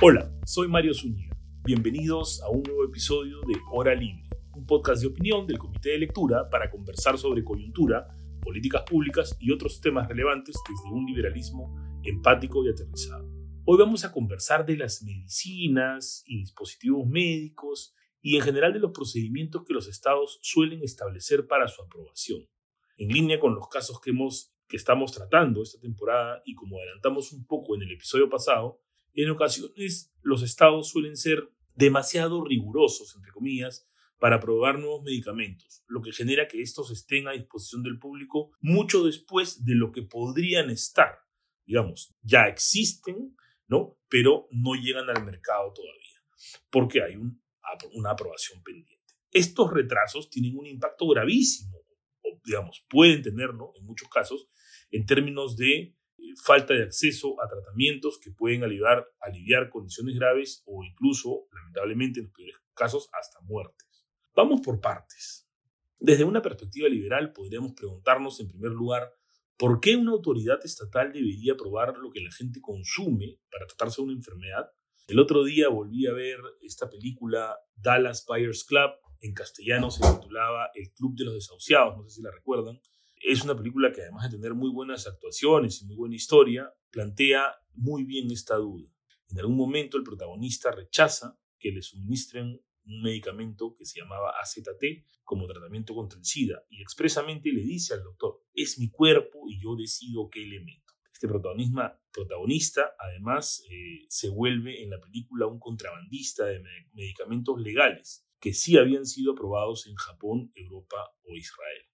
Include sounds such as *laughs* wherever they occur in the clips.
Hola, soy Mario Zúñiga. Bienvenidos a un nuevo episodio de Hora Libre, un podcast de opinión del Comité de Lectura para conversar sobre coyuntura, políticas públicas y otros temas relevantes desde un liberalismo empático y aterrizado. Hoy vamos a conversar de las medicinas y dispositivos médicos y en general de los procedimientos que los estados suelen establecer para su aprobación. En línea con los casos que, hemos, que estamos tratando esta temporada y como adelantamos un poco en el episodio pasado, en ocasiones los estados suelen ser demasiado rigurosos, entre comillas, para aprobar nuevos medicamentos, lo que genera que estos estén a disposición del público mucho después de lo que podrían estar. Digamos, ya existen, ¿no? Pero no llegan al mercado todavía, porque hay una aprobación pendiente. Estos retrasos tienen un impacto gravísimo, o digamos, pueden tenerlo en muchos casos, en términos de falta de acceso a tratamientos que pueden aliviar, aliviar condiciones graves o incluso, lamentablemente, en los peores casos, hasta muertes. Vamos por partes. Desde una perspectiva liberal podríamos preguntarnos, en primer lugar, ¿por qué una autoridad estatal debería probar lo que la gente consume para tratarse de una enfermedad? El otro día volví a ver esta película Dallas Buyers Club, en castellano se titulaba El Club de los Desahuciados, no sé si la recuerdan, es una película que además de tener muy buenas actuaciones y muy buena historia, plantea muy bien esta duda. En algún momento el protagonista rechaza que le suministren un medicamento que se llamaba AZT como tratamiento contra el SIDA y expresamente le dice al doctor, es mi cuerpo y yo decido qué le meto. Este protagonista además eh, se vuelve en la película un contrabandista de medicamentos legales que sí habían sido aprobados en Japón, Europa o Israel.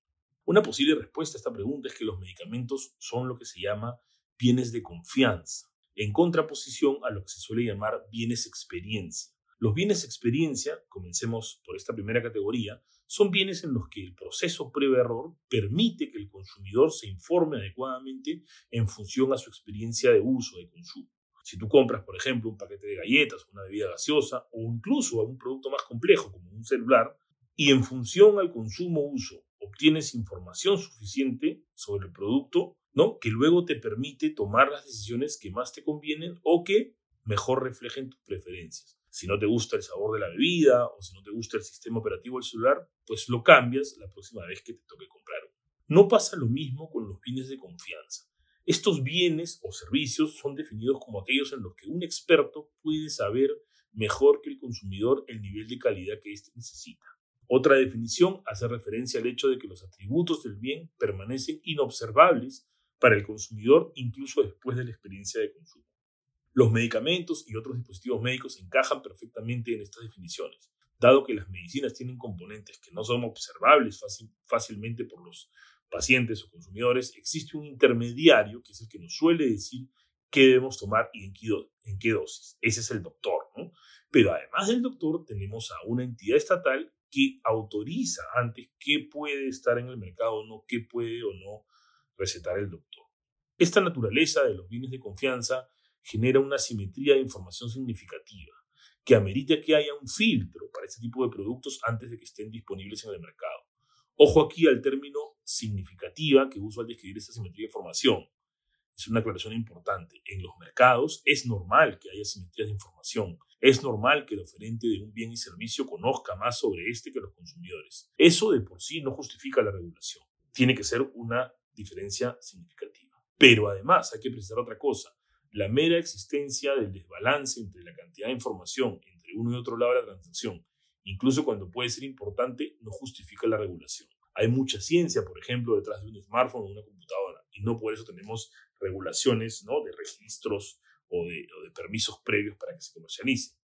Una posible respuesta a esta pregunta es que los medicamentos son lo que se llama bienes de confianza, en contraposición a lo que se suele llamar bienes experiencia. Los bienes experiencia, comencemos por esta primera categoría, son bienes en los que el proceso previo-error permite que el consumidor se informe adecuadamente en función a su experiencia de uso, de consumo. Si tú compras, por ejemplo, un paquete de galletas, una bebida gaseosa o incluso un producto más complejo como un celular, y en función al consumo-uso obtienes información suficiente sobre el producto, ¿no? Que luego te permite tomar las decisiones que más te convienen o que mejor reflejen tus preferencias. Si no te gusta el sabor de la bebida o si no te gusta el sistema operativo del celular, pues lo cambias la próxima vez que te toque comprar No pasa lo mismo con los bienes de confianza. Estos bienes o servicios son definidos como aquellos en los que un experto puede saber mejor que el consumidor el nivel de calidad que éste necesita. Otra definición hace referencia al hecho de que los atributos del bien permanecen inobservables para el consumidor incluso después de la experiencia de consumo. Los medicamentos y otros dispositivos médicos encajan perfectamente en estas definiciones, dado que las medicinas tienen componentes que no son observables fácilmente por los pacientes o consumidores, existe un intermediario que es el que nos suele decir qué debemos tomar y en qué, dosis. Ese es el doctor, ¿no? Pero además del doctor tenemos a una entidad estatal que autoriza antes qué puede estar en el mercado o no, qué puede o no recetar el doctor. Esta naturaleza de los bienes de confianza genera una simetría de información significativa que amerita que haya un filtro para este tipo de productos antes de que estén disponibles en el mercado. Ojo aquí al término significativa que uso al describir esta simetría de información. Es una aclaración importante. En los mercados es normal que haya simetrías de información, es normal que el oferente de un bien y servicio conozca más sobre este que los consumidores. Eso de por sí no justifica la regulación. Tiene que ser una diferencia significativa. Pero además hay que precisar otra cosa. La mera existencia del desbalance entre la cantidad de información entre uno y otro lado de la transacción, incluso cuando puede ser importante, no justifica la regulación. Hay mucha ciencia, por ejemplo, detrás de un smartphone o una computadora, y no por eso tenemos regulaciones ¿no? de registros o de, permisos previos para que se comercialice.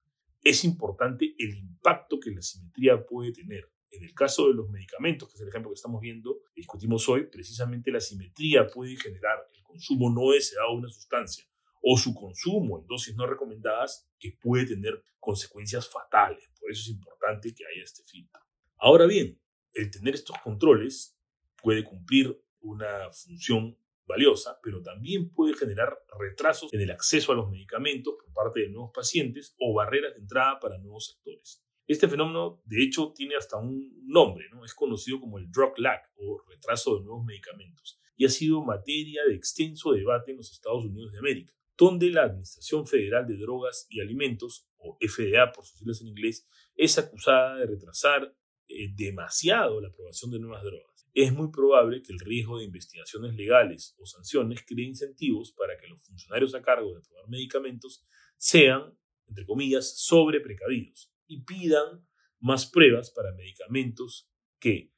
Es importante el impacto que la simetría puede tener. En el caso de los medicamentos, que es el ejemplo que estamos viendo, discutimos hoy, precisamente la simetría puede generar el consumo no deseado de una sustancia o su consumo en dosis no recomendadas que puede tener consecuencias fatales. Por eso es importante que haya este filtro. Ahora bien, el tener estos controles puede cumplir una función valiosa, pero también puede generar retrasos en el acceso a los medicamentos por parte de nuevos pacientes o barreras de entrada para nuevos sectores. Este fenómeno, de hecho, tiene hasta un nombre, ¿no? Es conocido como el drug lag o retraso de nuevos medicamentos y ha sido materia de extenso debate en los Estados Unidos de América. donde la Administración Federal de Drogas y Alimentos, o FDA por sus siglas en inglés, es acusada de retrasar eh, demasiado la aprobación de nuevas drogas. Es muy probable que el riesgo de investigaciones legales o sanciones cree incentivos para que los funcionarios a cargo de aprobar medicamentos sean, entre comillas, sobre precavidos y pidan más pruebas para medicamentos que,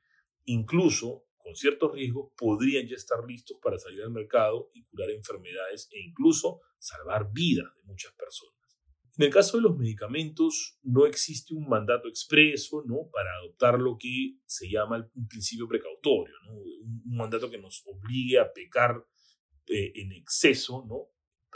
incluso con ciertos riesgos, podrían ya estar listos para salir al mercado y curar enfermedades e incluso salvar vidas de muchas personas. En el caso de los medicamentos, no existe un mandato expreso ¿no? para adoptar lo que se llama un principio precautorio, un, mandato que nos obligue a pecar eh, en exceso, ¿no?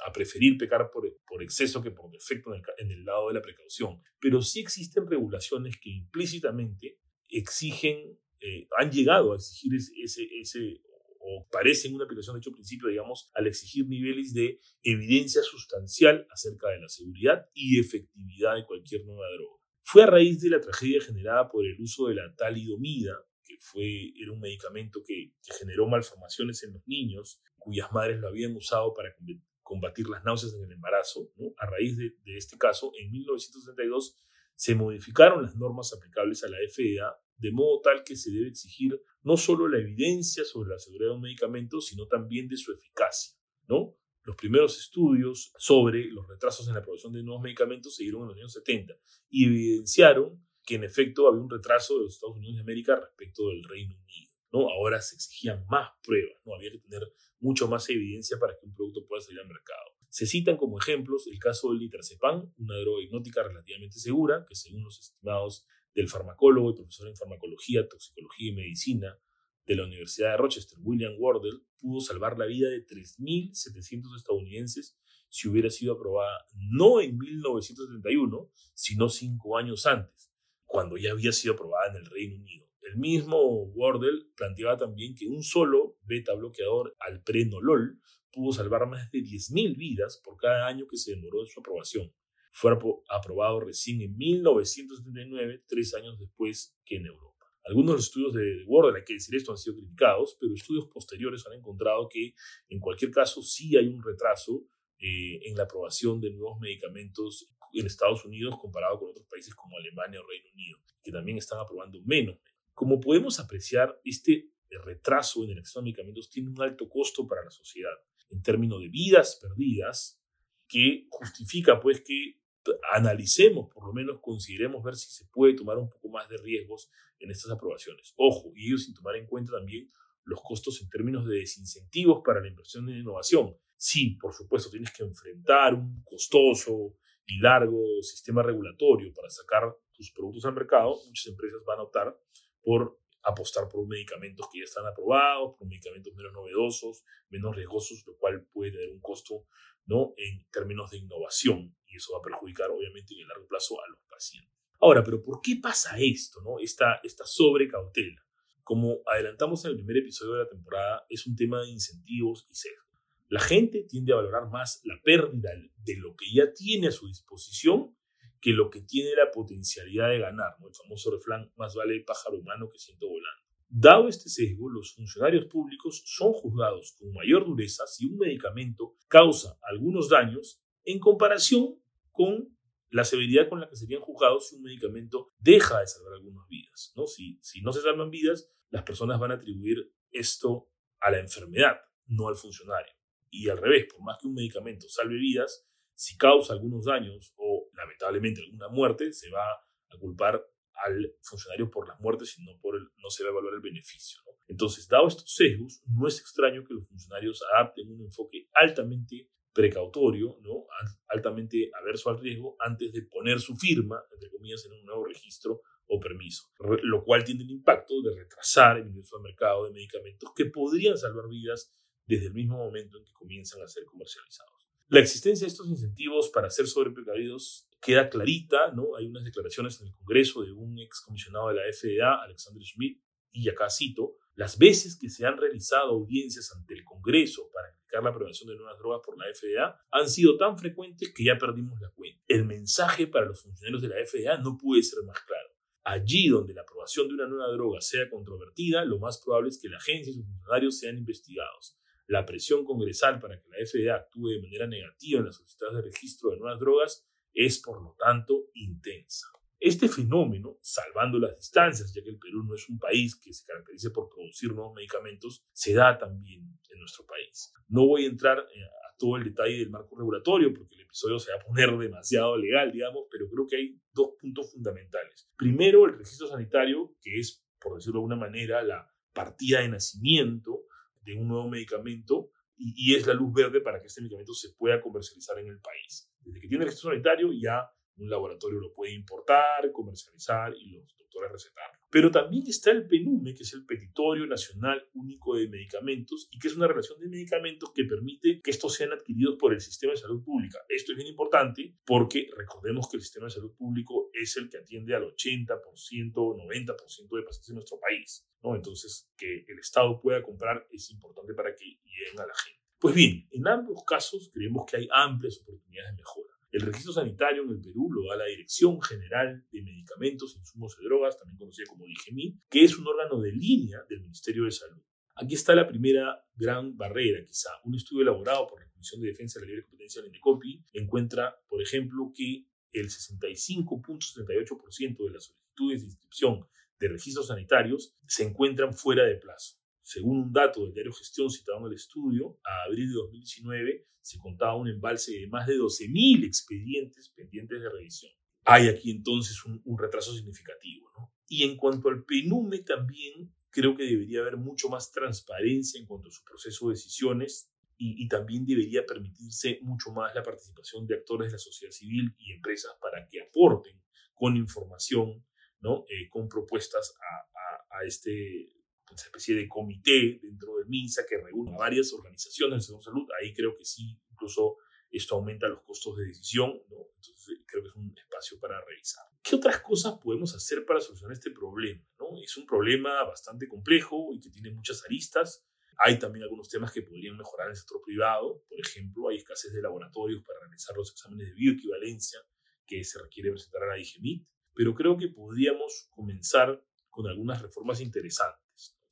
a preferir pecar por, por exceso que por defecto en el, en el, lado de la precaución. Pero sí existen regulaciones que implícitamente exigen, eh, han llegado a exigir ese, ese, o parecen una aplicación de hecho principio, digamos, al exigir niveles de evidencia sustancial acerca de la seguridad y efectividad de cualquier nueva droga. Fue a raíz de la tragedia generada por el uso de la talidomida, que fue, era un medicamento que, que generó malformaciones en los niños, cuyas madres lo habían usado para combatir las náuseas en el embarazo. ¿no? A raíz de, de este caso, en 1972 se modificaron las normas aplicables a la FDA de modo tal que se debe exigir no solo la evidencia sobre la seguridad de un medicamento, sino también de su eficacia, ¿no? Los primeros estudios sobre los retrasos en la producción de nuevos medicamentos se dieron en los años 70 y evidenciaron que en efecto había un retraso de los Estados Unidos de América respecto del Reino Unido. ¿no? Ahora se exigían más pruebas, ¿no? había que tener mucho más evidencia para que un producto pueda salir al mercado. Se citan como ejemplos el caso del litrazepam, una droga hipnótica relativamente segura, que según los estimados del farmacólogo y profesor en farmacología, toxicología y medicina de la Universidad de Rochester, William Wardell, pudo salvar la vida de 3.700 estadounidenses si hubiera sido aprobada no en 1971, sino cinco años antes, cuando ya había sido aprobada en el Reino Unido. El mismo Wardell planteaba también que un solo beta bloqueador al prenolol pudo salvar más de 10.000 vidas por cada año que se demoró de su aprobación fue aprobado recién en 1979, tres años después que en Europa. Algunos de estudios de Wardell, hay que decir esto, han sido criticados, pero estudios posteriores han encontrado que en cualquier caso sí hay un retraso eh, en la aprobación de nuevos medicamentos en Estados Unidos comparado con otros países como Alemania o Reino Unido, que también están aprobando menos. Como podemos apreciar, este retraso en el acceso a medicamentos tiene un alto costo para la sociedad en términos de vidas perdidas, que justifica pues que analicemos, por lo menos consideremos ver si se puede tomar un poco más de riesgos en estas aprobaciones. Ojo, y ello sin tomar en cuenta también los costos en términos de desincentivos para la inversión en innovación. Sí, por supuesto, tienes que enfrentar un costoso y largo sistema regulatorio para sacar tus productos al mercado. Muchas empresas van a optar por apostar por medicamentos que ya están aprobados, por medicamentos menos novedosos, menos riesgosos, lo cual puede tener un costo ¿no? en términos de innovación eso va a perjudicar obviamente en el largo plazo a los pacientes. Ahora, pero ¿por qué pasa esto, no? esta, esta sobrecautela? Como adelantamos en el primer episodio de la temporada, es un tema de incentivos y sesgo. La gente tiende a valorar más la pérdida de lo que ya tiene a su disposición que lo que tiene la potencialidad de ganar. ¿no? El famoso refrán, más vale pájaro humano que ciento volando. Dado este sesgo, los funcionarios públicos son juzgados con mayor dureza si un medicamento causa algunos daños en comparación con la severidad con la que serían juzgados si un medicamento deja de salvar algunas vidas. ¿no? Si, si no se salvan vidas, las personas van a atribuir esto a la enfermedad, no al funcionario. Y al revés, por más que un medicamento salve vidas, si causa algunos daños o lamentablemente alguna muerte, se va a culpar al funcionario por las muertes y no, por el, no se va a evaluar el beneficio. Entonces, dado estos sesgos, no es extraño que los funcionarios adapten un enfoque altamente precautorio, ¿no? altamente averso al riesgo, antes de poner su firma, entre comillas, en un nuevo registro o permiso, lo cual tiene el impacto de retrasar el ingreso al mercado de medicamentos que podrían salvar vidas desde el mismo momento en que comienzan a ser comercializados. La existencia de estos incentivos para ser sobreprecavidos queda clarita, ¿no? Hay unas declaraciones en el Congreso de un excomisionado de la FDA, Alexander Schmidt, y acá cito, las veces que se han realizado audiencias ante el Congreso para explicar la prevención de nuevas drogas por la FDA han sido tan frecuentes que ya perdimos la cuenta. El mensaje para los funcionarios de la FDA no puede ser más claro. Allí donde la aprobación de una nueva droga sea controvertida, lo más probable es que la agencia y sus funcionarios sean investigados. La presión congresal para que la FDA actúe de manera negativa en las solicitudes de registro de nuevas drogas es, por lo tanto, intensa. Este fenómeno, salvando las distancias, ya que el Perú no es un país que se caracterice por producir nuevos medicamentos, se da también en nuestro país. No voy a entrar eh, a todo el detalle del marco regulatorio porque el episodio se va a poner *laughs* demasiado legal, digamos, pero creo que hay dos puntos fundamentales. Primero, el registro sanitario, que es, por decirlo de alguna manera, la partida de nacimiento de un nuevo medicamento y, y es la luz verde para que este medicamento se pueda comercializar en el país. Desde que tiene registro sanitario ya un laboratorio lo puede importar, comercializar y los doctores recetarlo. Pero también está el PENUME, que es el Petitorio Nacional Único de Medicamentos, y que es una relación de medicamentos que permite que estos sean adquiridos por el sistema de salud pública. Esto es bien importante porque recordemos que el sistema de salud público es el que atiende al 80% o 90% de pacientes en nuestro país. ¿no? Entonces, que el Estado pueda comprar es importante para que lleguen a la gente. Pues bien, en ambos casos creemos que hay amplias oportunidades de mejora. El registro sanitario en el Perú lo da la Dirección General de Medicamentos, Insumos y Drogas, también conocida como DIGEMI, que es un órgano de línea del Ministerio de Salud. Aquí está la primera gran barrera, quizá. Un estudio elaborado por la Comisión de Defensa de la Libre Competencia del INDECOPI encuentra, por ejemplo, que el 65.78% de las solicitudes de inscripción de registros sanitarios se encuentran fuera de plazo. Según un dato del diario Gestión citado en el estudio, a abril de 2019 se contaba un embalse de más de 12.000 expedientes pendientes de revisión. Hay aquí entonces un, retraso significativo. ¿no? Y en cuanto al PNUME también creo que debería haber mucho más transparencia en cuanto a su proceso de decisiones y, y, también debería permitirse mucho más la participación de actores de la sociedad civil y empresas para que aporten con información, ¿no? Eh, con propuestas a, a, a este una especie de comité dentro del MINSA que reúne a varias organizaciones del sector salud. Ahí creo que sí, incluso esto aumenta los costos de decisión, ¿no? entonces creo que es un espacio para revisar. ¿Qué otras cosas podemos hacer para solucionar este problema? ¿no? Es un problema bastante complejo y que tiene muchas aristas. Hay también algunos temas que podrían mejorar en el sector privado. Por ejemplo, hay escasez de laboratorios para realizar los exámenes de bioequivalencia que se requiere presentar a la IGEMIT. Pero creo que podríamos comenzar con algunas reformas interesantes.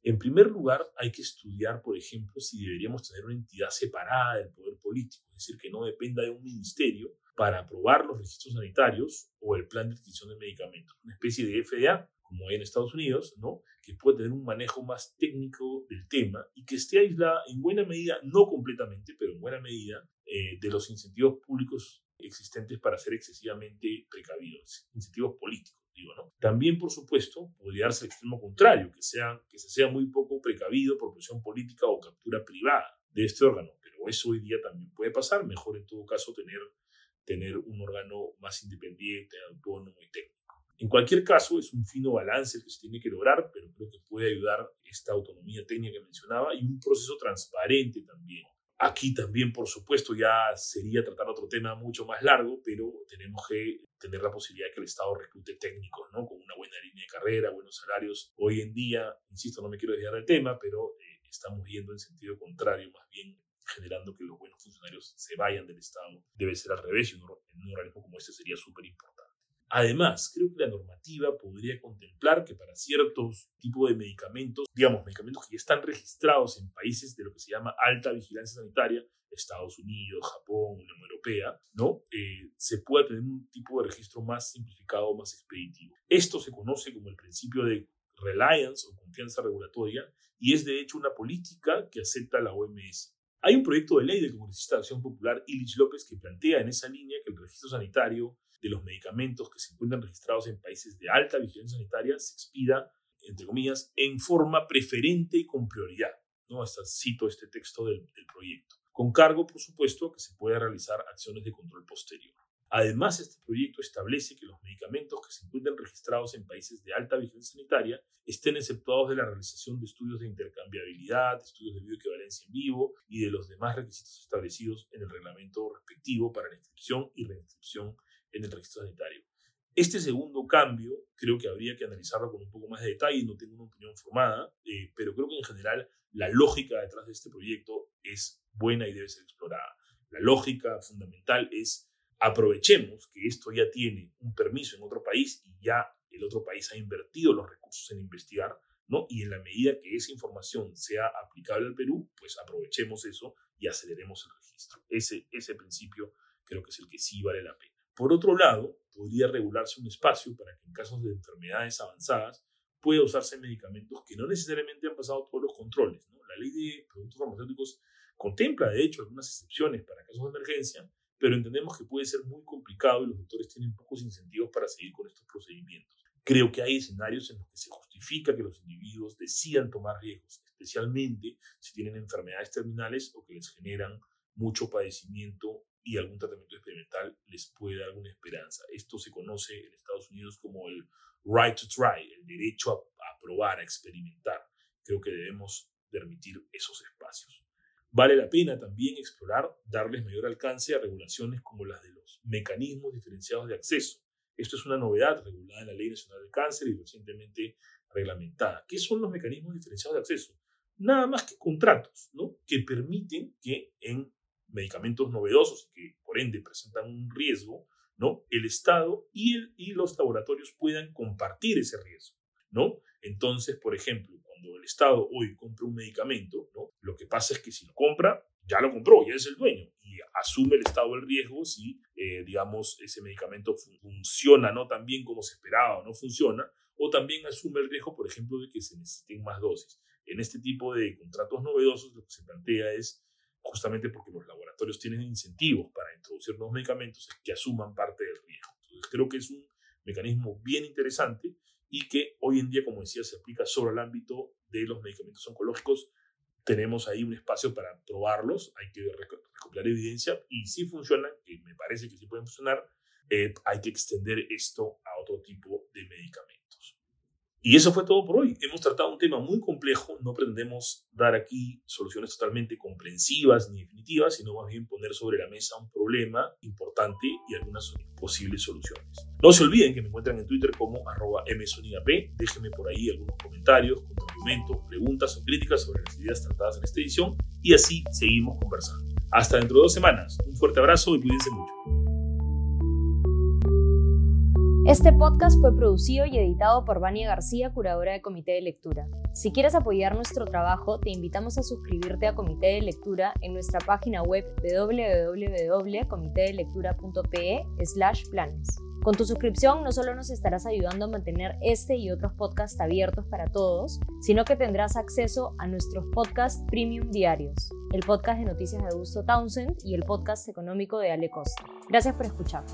En primer lugar, hay que estudiar, por ejemplo, si deberíamos tener una entidad separada del poder político, es decir, que no dependa de un ministerio para aprobar los registros sanitarios o el plan de adquisición de medicamentos, una especie de FDA, como hay en Estados Unidos, ¿no? que puede tener un manejo más técnico del tema y que esté aislada en buena medida, no completamente, pero en buena medida, eh, de los incentivos públicos existentes para ser excesivamente precavidos, incentivos políticos. También, por supuesto, podría darse el extremo contrario, que, sea, que se sea muy poco precavido por presión política o captura privada de este órgano, pero eso hoy día también puede pasar, mejor en todo caso tener, tener un órgano más independiente, autónomo y técnico. En cualquier caso, es un fino balance el que se tiene que lograr, pero creo que puede ayudar esta autonomía técnica que mencionaba y un proceso transparente también Aquí también, por supuesto, ya sería tratar otro tema mucho más largo, pero tenemos que tener la posibilidad de que el Estado reclute técnicos, ¿no? Con una buena línea de carrera, buenos salarios. Hoy en día, insisto, no me quiero desviar del tema, pero eh, estamos yendo en sentido contrario, más bien generando que los buenos funcionarios se vayan del Estado. Debe ser al revés y un, un organismo como este sería súper importante. Además, creo que la normativa podría contemplar que para ciertos tipos de medicamentos, digamos, medicamentos que ya están registrados en países de lo que se llama alta vigilancia sanitaria, Estados Unidos, Japón, Unión Europea, ¿no? Eh, se pueda tener un tipo de registro más simplificado, más expeditivo. Esto se conoce como el principio de reliance o confianza regulatoria y es de hecho una política que acepta la OMS. Hay un proyecto de ley del Congresista de Acción Popular, Illich López, que plantea en esa línea que el registro sanitario de los medicamentos que se encuentran registrados en países de alta vigilancia sanitaria se expida, entre comillas, en forma preferente y con prioridad. ¿no? Hasta cito este texto del, proyecto. Con cargo, por supuesto, que se pueda realizar acciones de control posterior. Además, este proyecto establece que los medicamentos que se encuentren registrados en países de alta vigilancia sanitaria estén exceptuados de la realización de estudios de intercambiabilidad, estudios de bioequivalencia en vivo y de los demás requisitos establecidos en el reglamento respectivo para la inscripción y reinscripción en el registro sanitario. Este segundo cambio creo que habría que analizarlo con un poco más de detalle, no tengo una opinión formada, eh, pero creo que en general la lógica detrás de este proyecto es buena y debe ser explorada. La lógica fundamental es aprovechemos que esto ya tiene un permiso en otro país y ya el otro país ha invertido los recursos en investigar, ¿no? Y en la medida que esa información sea aplicable al Perú, pues aprovechemos eso y aceleremos el registro. Ese, ese principio creo que es el que sí vale la pena. Por otro lado, podría regularse un espacio para que en casos de enfermedades avanzadas pueda usarse medicamentos que no necesariamente han pasado todos los controles. La ley de productos farmacéuticos contempla, de hecho, algunas excepciones para casos de emergencia, pero entendemos que puede ser muy complicado y los doctores tienen pocos incentivos para seguir con estos procedimientos. Creo que hay escenarios en los que se justifica que los individuos decidan tomar riesgos, especialmente si tienen enfermedades terminales o que les generan mucho padecimiento y algún tratamiento experimental les puede dar alguna esperanza. Esto se conoce en Estados Unidos como el right to try, el derecho a, probar, a experimentar. Creo que debemos permitir esos espacios. Vale la pena también explorar darles mayor alcance a regulaciones como las de los mecanismos diferenciados de acceso. Esto es una novedad regulada en la Ley Nacional del Cáncer y recientemente reglamentada. ¿Qué son los mecanismos diferenciados de acceso? Nada más que contratos ¿no? que permiten que en medicamentos novedosos que por ende presentan un riesgo, ¿no? El Estado y los laboratorios puedan compartir ese riesgo, ¿no? Entonces, por ejemplo, cuando el Estado hoy compra un medicamento, ¿no? Lo que pasa es que si lo compra, ya lo compró, ya es el dueño y asume el Estado el riesgo si, eh, digamos, ese medicamento funciona no tan bien como se esperaba o no funciona, o también asume el riesgo, por ejemplo, de que se necesiten más dosis. En este tipo de contratos novedosos, lo que se plantea es justamente porque los laboratorios tienen incentivos para introducir nuevos medicamentos, que asuman parte del riesgo. Entonces, creo que es un mecanismo bien interesante y que hoy en día, como decía, se aplica sobre el ámbito de los medicamentos oncológicos. Tenemos ahí un espacio para probarlos, hay que recopilar evidencia y si funcionan, que me parece que sí pueden funcionar, eh, hay que extender esto a otro tipo de medicamentos. Y eso fue todo por hoy. Hemos tratado un tema muy complejo. No pretendemos dar aquí soluciones totalmente comprensivas ni definitivas, sino más bien poner sobre la mesa un problema importante y algunas posibles soluciones. No se olviden que me encuentran en Twitter como arroba msonigap. Déjenme por ahí algunos comentarios, argumentos, preguntas o críticas sobre las ideas tratadas en esta edición y así seguimos conversando. Hasta dentro de dos semanas. Un fuerte abrazo y cuídense mucho. Este podcast fue producido y editado por Vania García, curadora de Comité de Lectura. Si quieres apoyar nuestro trabajo, te invitamos a suscribirte a Comité de Lectura en nuestra página web www.comitedelectura.pe/planes. Con tu suscripción no solo nos estarás ayudando a mantener este y otros podcasts abiertos para todos, sino que tendrás acceso a nuestros podcasts premium diarios, el podcast de noticias de Augusto Townsend y el podcast económico de Ale Costa. Gracias por escuchar.